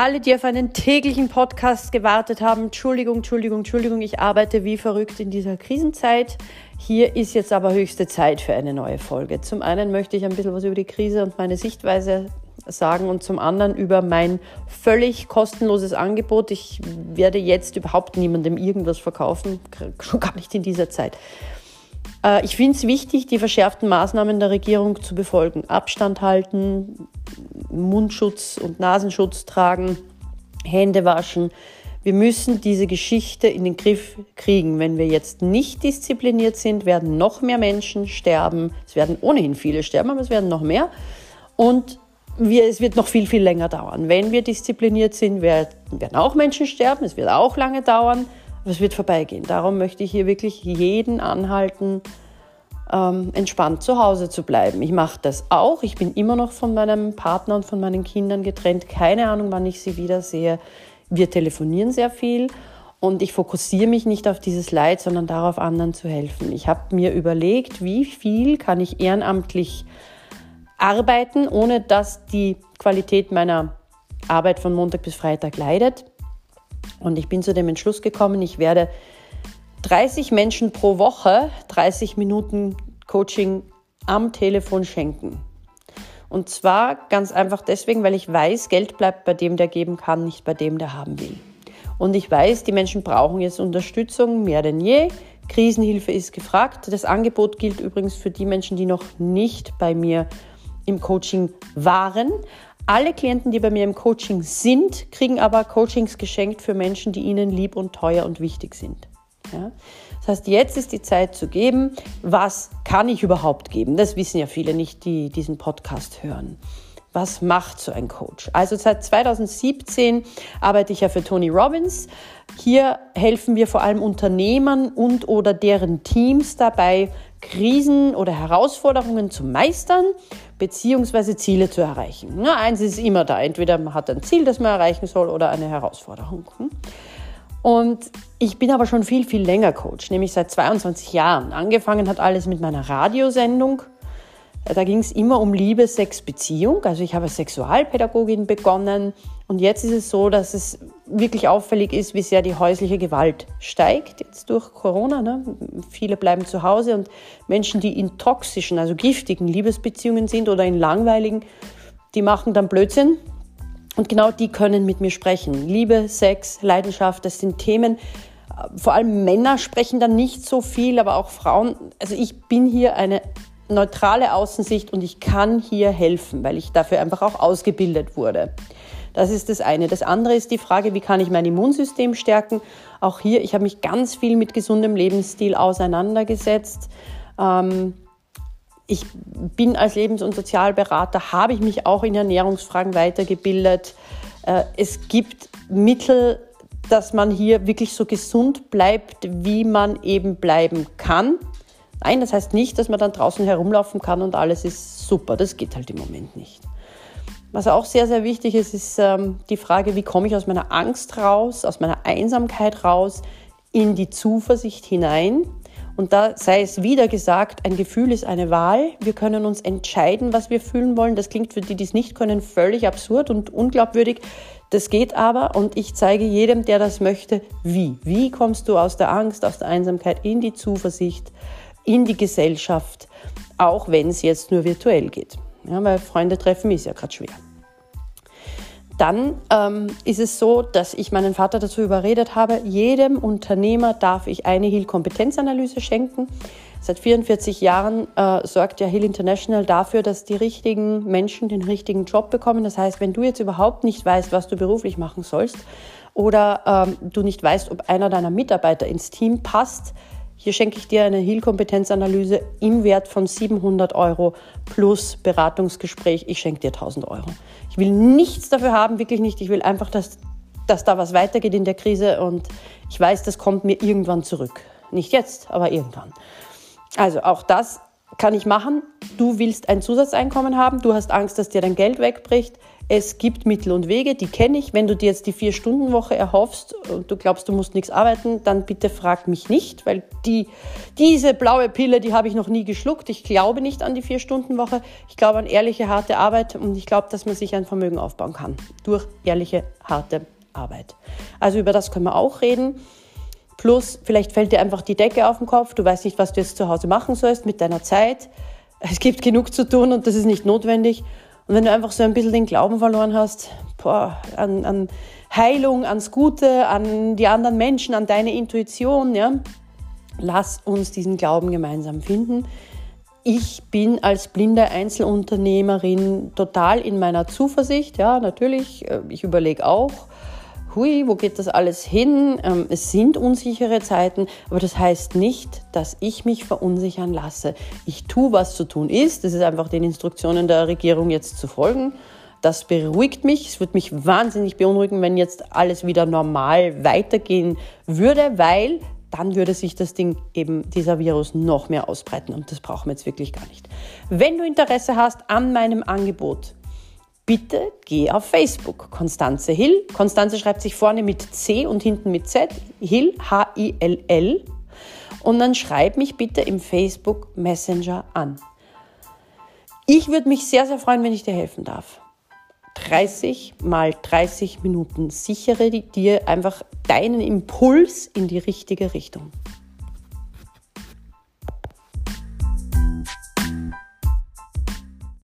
alle, die auf einen täglichen Podcast gewartet haben, Entschuldigung, Entschuldigung, Entschuldigung, ich arbeite wie verrückt in dieser Krisenzeit. Hier ist jetzt aber höchste Zeit für eine neue Folge. Zum einen möchte ich ein bisschen was über die Krise und meine Sichtweise sagen und zum anderen über mein völlig kostenloses Angebot. Ich werde jetzt überhaupt niemandem irgendwas verkaufen, schon gar nicht in dieser Zeit. Äh, ich finde es wichtig, die verschärften Maßnahmen der Regierung zu befolgen. Abstand halten, Mundschutz und Nasenschutz tragen, Hände waschen. Wir müssen diese Geschichte in den Griff kriegen. Wenn wir jetzt nicht diszipliniert sind, werden noch mehr Menschen sterben. Es werden ohnehin viele sterben, aber es werden noch mehr. Und wir, es wird noch viel, viel länger dauern. Wenn wir diszipliniert sind, werden auch Menschen sterben. Es wird auch lange dauern, aber es wird vorbeigehen. Darum möchte ich hier wirklich jeden anhalten, ähm, entspannt zu Hause zu bleiben. Ich mache das auch. Ich bin immer noch von meinem Partner und von meinen Kindern getrennt. Keine Ahnung, wann ich sie wiedersehe. Wir telefonieren sehr viel und ich fokussiere mich nicht auf dieses Leid, sondern darauf, anderen zu helfen. Ich habe mir überlegt, wie viel kann ich ehrenamtlich arbeiten, ohne dass die Qualität meiner Arbeit von Montag bis Freitag leidet. Und ich bin zu dem Entschluss gekommen, ich werde 30 Menschen pro Woche 30 Minuten Coaching am Telefon schenken. Und zwar ganz einfach deswegen, weil ich weiß, Geld bleibt bei dem, der geben kann, nicht bei dem, der haben will. Und ich weiß, die Menschen brauchen jetzt Unterstützung mehr denn je. Krisenhilfe ist gefragt. Das Angebot gilt übrigens für die Menschen, die noch nicht bei mir im Coaching waren. Alle Klienten, die bei mir im Coaching sind, kriegen aber Coachings geschenkt für Menschen, die ihnen lieb und teuer und wichtig sind. Ja? Das heißt, jetzt ist die Zeit zu geben, was kann ich überhaupt geben? Das wissen ja viele nicht, die diesen Podcast hören. Was macht so ein Coach? Also seit 2017 arbeite ich ja für Tony Robbins. Hier helfen wir vor allem Unternehmern und oder deren Teams dabei, Krisen oder Herausforderungen zu meistern beziehungsweise Ziele zu erreichen. Na, eins ist immer da. Entweder man hat ein Ziel, das man erreichen soll, oder eine Herausforderung. Und ich bin aber schon viel, viel länger Coach, nämlich seit 22 Jahren. Angefangen hat alles mit meiner Radiosendung. Da ging es immer um Liebe, Sex, Beziehung. Also ich habe als Sexualpädagogin begonnen. Und jetzt ist es so, dass es wirklich auffällig ist, wie sehr die häusliche Gewalt steigt jetzt durch Corona. Ne? Viele bleiben zu Hause und Menschen, die in toxischen, also giftigen Liebesbeziehungen sind oder in langweiligen, die machen dann Blödsinn, und genau die können mit mir sprechen. Liebe, Sex, Leidenschaft, das sind Themen. Vor allem Männer sprechen dann nicht so viel, aber auch Frauen. Also ich bin hier eine neutrale Außensicht und ich kann hier helfen, weil ich dafür einfach auch ausgebildet wurde. Das ist das eine. Das andere ist die Frage, wie kann ich mein Immunsystem stärken? Auch hier, ich habe mich ganz viel mit gesundem Lebensstil auseinandergesetzt. Ähm, ich bin als Lebens- und Sozialberater, habe ich mich auch in Ernährungsfragen weitergebildet. Äh, es gibt Mittel, dass man hier wirklich so gesund bleibt, wie man eben bleiben kann. Nein, das heißt nicht, dass man dann draußen herumlaufen kann und alles ist super. Das geht halt im Moment nicht. Was auch sehr, sehr wichtig ist, ist ähm, die Frage, wie komme ich aus meiner Angst raus, aus meiner Einsamkeit raus, in die Zuversicht hinein. Und da sei es wieder gesagt, ein Gefühl ist eine Wahl. Wir können uns entscheiden, was wir fühlen wollen. Das klingt für die, die es nicht können, völlig absurd und unglaubwürdig. Das geht aber und ich zeige jedem, der das möchte, wie. Wie kommst du aus der Angst, aus der Einsamkeit in die Zuversicht, in die Gesellschaft, auch wenn es jetzt nur virtuell geht. Ja, weil Freunde treffen ist ja gerade schwer. Dann ähm, ist es so, dass ich meinen Vater dazu überredet habe, jedem Unternehmer darf ich eine Hill-Kompetenzanalyse schenken. Seit 44 Jahren äh, sorgt ja Hill International dafür, dass die richtigen Menschen den richtigen Job bekommen. Das heißt, wenn du jetzt überhaupt nicht weißt, was du beruflich machen sollst oder ähm, du nicht weißt, ob einer deiner Mitarbeiter ins Team passt, hier schenke ich dir eine Heal-Kompetenzanalyse im Wert von 700 Euro plus Beratungsgespräch. Ich schenke dir 1000 Euro. Ich will nichts dafür haben, wirklich nicht. Ich will einfach, dass, dass da was weitergeht in der Krise und ich weiß, das kommt mir irgendwann zurück. Nicht jetzt, aber irgendwann. Also auch das kann ich machen. Du willst ein Zusatzeinkommen haben, du hast Angst, dass dir dein Geld wegbricht. Es gibt Mittel und Wege, die kenne ich. Wenn du dir jetzt die Vier-Stunden-Woche erhoffst und du glaubst, du musst nichts arbeiten, dann bitte frag mich nicht, weil die, diese blaue Pille, die habe ich noch nie geschluckt. Ich glaube nicht an die Vier-Stunden-Woche. Ich glaube an ehrliche, harte Arbeit und ich glaube, dass man sich ein Vermögen aufbauen kann durch ehrliche, harte Arbeit. Also über das können wir auch reden. Plus, vielleicht fällt dir einfach die Decke auf den Kopf. Du weißt nicht, was du jetzt zu Hause machen sollst mit deiner Zeit. Es gibt genug zu tun und das ist nicht notwendig. Und wenn du einfach so ein bisschen den Glauben verloren hast, boah, an, an Heilung, ans Gute, an die anderen Menschen, an deine Intuition, ja, lass uns diesen Glauben gemeinsam finden. Ich bin als blinde Einzelunternehmerin total in meiner Zuversicht. Ja, natürlich, äh, ich überlege auch, hui, wo geht das alles hin? Ähm, es sind unsichere Zeiten, aber das heißt nicht, dass ich mich verunsichern lasse. Ich tue, was zu tun ist. Das ist einfach den Instruktionen der Regierung jetzt zu folgen. Das beruhigt mich. Es würde mich wahnsinnig beunruhigen, wenn jetzt alles wieder normal weitergehen würde, weil dann würde sich das Ding eben, dieser Virus, noch mehr ausbreiten und das brauchen wir jetzt wirklich gar nicht. Wenn du Interesse hast an meinem Angebot, bitte geh auf Facebook. Konstanze Hill. Konstanze schreibt sich vorne mit C und hinten mit Z. Hill, H-I-L-L. Und dann schreib mich bitte im Facebook Messenger an. Ich würde mich sehr, sehr freuen, wenn ich dir helfen darf. 30 mal 30 Minuten sichere dir einfach deinen Impuls in die richtige Richtung.